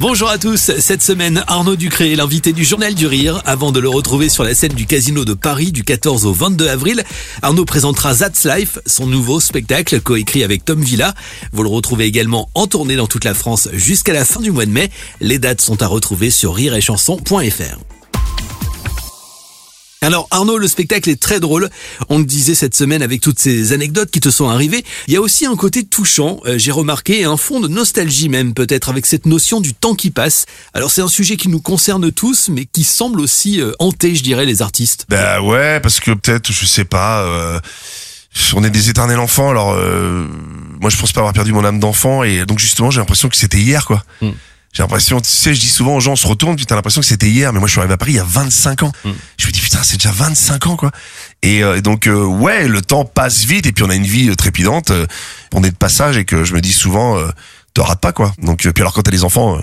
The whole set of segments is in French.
Bonjour à tous, cette semaine Arnaud Ducré est l'invité du Journal du Rire avant de le retrouver sur la scène du Casino de Paris du 14 au 22 avril. Arnaud présentera That's Life, son nouveau spectacle coécrit avec Tom Villa. Vous le retrouvez également en tournée dans toute la France jusqu'à la fin du mois de mai. Les dates sont à retrouver sur rireetchanson.fr. Alors Arnaud, le spectacle est très drôle. On le disait cette semaine avec toutes ces anecdotes qui te sont arrivées. Il y a aussi un côté touchant, euh, j'ai remarqué, un fond de nostalgie même peut-être avec cette notion du temps qui passe. Alors c'est un sujet qui nous concerne tous, mais qui semble aussi euh, hanter, je dirais, les artistes. Bah ouais, parce que peut-être, je sais pas. Euh, on est des éternels enfants, alors euh, moi je pense pas avoir perdu mon âme d'enfant et donc justement j'ai l'impression que c'était hier quoi. Mm. J'ai l'impression, tu sais, je dis souvent aux gens, on se retourne, puis t'as l'impression que c'était hier, mais moi je suis arrivé à Paris il y a 25 ans. Mm. Je me dis putain, c'est déjà 25 ans quoi. Et, euh, donc euh, ouais, le temps passe vite et puis on a une vie euh, trépidante. euh, on est de passage et que je me dis souvent, euh, te rate pas quoi. Donc euh, puis alors quand t'as des enfants, euh,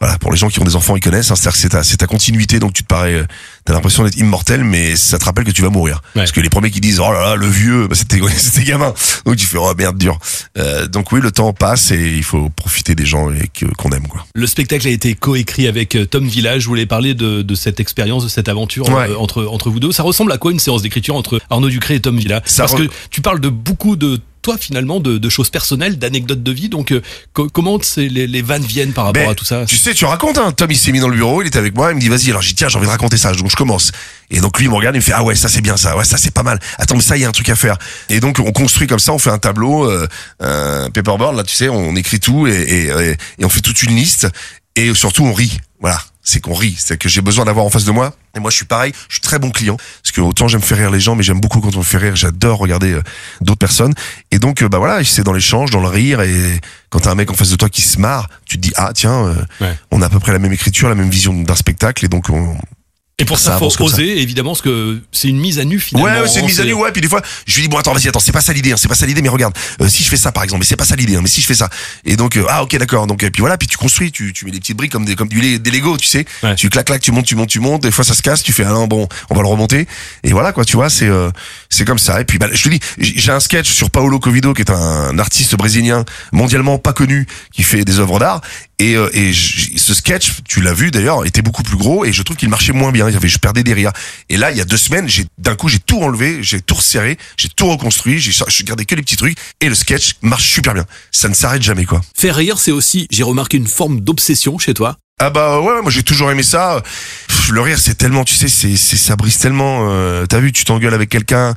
voilà, pour les gens qui ont des enfants, ils connaissent. hein, C'est-à-dire que c'est ta, c'est ta continuité, donc tu te parais, euh, t'as l'impression d'être immortel, mais ça te rappelle que tu vas mourir. Ouais. Parce que les premiers qui disent oh là là, le vieux, bah, c'était c'était gamin. Donc tu fais oh merde dur. Euh, donc oui, le temps passe et il faut profiter des gens et que- qu'on aime quoi. Le spectacle a été coécrit avec euh, Tom Villa. Je voulais parler de, de cette expérience, de cette aventure Ouais. euh, entre, entre vous deux. Ça ressemble à quoi une séance d'écriture entre Arnaud Ducré et Tom Villa Ça Parce re- que tu parles de beaucoup de toi finalement, de, de choses personnelles, d'anecdotes de vie. Donc euh, co- comment c'est- les, les vannes viennent par rapport Ben, à tout ça? Tu sais, tu racontes, hein. Tom, il s'est mis dans le bureau, il était avec moi, il me dit, vas-y, alors j'ai dit, tiens, j'ai envie de raconter ça, donc je commence. Et donc lui, il me regarde, il me fait, ah ouais, ça c'est bien ça, ouais, ça c'est pas mal. Attends, mais ça, il y a un truc à faire. Et donc, on construit comme ça, on fait un tableau, euh, un paperboard, là, tu sais, on écrit tout et, et, et- et on fait toute une liste. Et surtout, on rit. Voilà. C'est qu'on rit. C'est que j'ai besoin d'avoir en face de moi. Et moi, je suis pareil. Je suis très bon client. Parce que autant j'aime faire rire les gens, mais j'aime beaucoup quand on me fait rire. J'adore regarder euh, d'autres personnes. Et donc, euh, bah voilà, c'est dans l'échange, dans le rire. Et quand t'as un mec en face de toi qui se marre, tu te dis, ah, tiens, euh, Ouais. on a à peu près la même écriture, la même vision d'un spectacle. Et donc, on, Et pour Ça ça, faut ça. oser, évidemment, parce que c'est une mise à nu finalement. Ouais, ouais, c'est une mise à nu, ouais. Puis des fois, je lui dis bon, attends, vas-y, attends, c'est pas ça l'idée, hein, c'est pas ça l'idée, mais regarde, euh, si je fais ça par exemple, mais c'est pas ça l'idée, hein, mais si je fais ça, et donc euh, ah ok d'accord, donc et puis voilà, puis tu construis, tu, tu mets des petites briques comme des comme du des Lego, tu sais, Ouais. tu clac clac, tu montes, tu montes, tu montes, des fois ça se casse, tu fais ah non bon, on va le remonter, et voilà quoi, tu vois, c'est euh, c'est comme ça. Et puis bah, je te dis, j'ai un sketch sur Paolo Covido qui est un artiste brésilien mondialement pas connu qui fait des œuvres d'art. Et, euh, et ce sketch, tu l'as vu d'ailleurs, était beaucoup plus gros et je trouve qu'il marchait moins bien. Il avait, je perdais des rires. Et là, il y a deux semaines, j'ai d'un coup, j'ai tout enlevé, j'ai tout resserré, j'ai tout reconstruit, j'ai j'ai gardé que les petits trucs et le sketch marche super bien. Ça ne s'arrête jamais quoi. Faire rire, c'est aussi, j'ai remarqué une forme d'obsession chez toi. Ah bah ouais, moi j'ai toujours aimé ça. Le rire, c'est tellement, tu sais, c'est, c'est ça brise tellement. euh, T'as vu, tu t'engueules avec quelqu'un,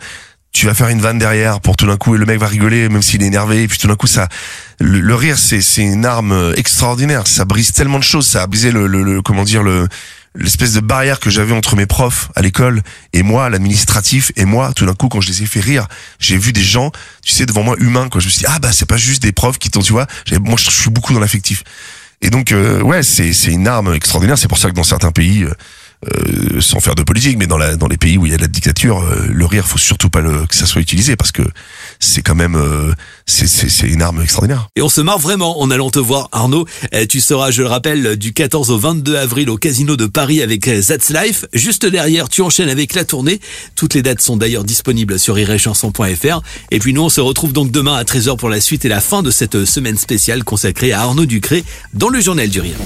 tu vas faire une vanne derrière pour tout d'un coup et le mec va rigoler même s'il est énervé. Et puis tout d'un coup, ça, le, rire, c'est c'est une arme euh, extraordinaire. Ça brise tellement de choses. Ça a brisé le, le, le- comment dire le l'espèce de barrière que j'avais entre mes profs à l'école et moi, l'administratif et moi. Tout d'un coup, quand je les ai fait rire, j'ai vu des gens, tu sais, devant moi humains. Quoi, je me suis dit ah bah c'est pas juste des profs qui t'ont, tu vois. Moi, je suis beaucoup dans l'affectif. Et donc, euh, ouais, c'est c'est une arme extraordinaire. C'est pour ça que dans certains pays, euh, euh, sans faire de politique, mais dans, la, dans les pays où il y a de la dictature, euh, le rire, faut surtout pas le, que ça soit utilisé parce que c'est quand même, euh, c'est une arme extraordinaire. Et on se marre vraiment en allant te voir, Arnaud. Euh, Tu seras, je le rappelle, du 14 au 22 avril au Casino de Paris avec euh, That's Life. Juste derrière, tu enchaînes avec la tournée. Toutes les dates sont d'ailleurs disponibles sur iréchanson.fr. Et puis nous, on se retrouve donc demain à 13h pour la suite et la fin de cette semaine spéciale consacrée à Arnaud Ducré dans le Journal du Rire.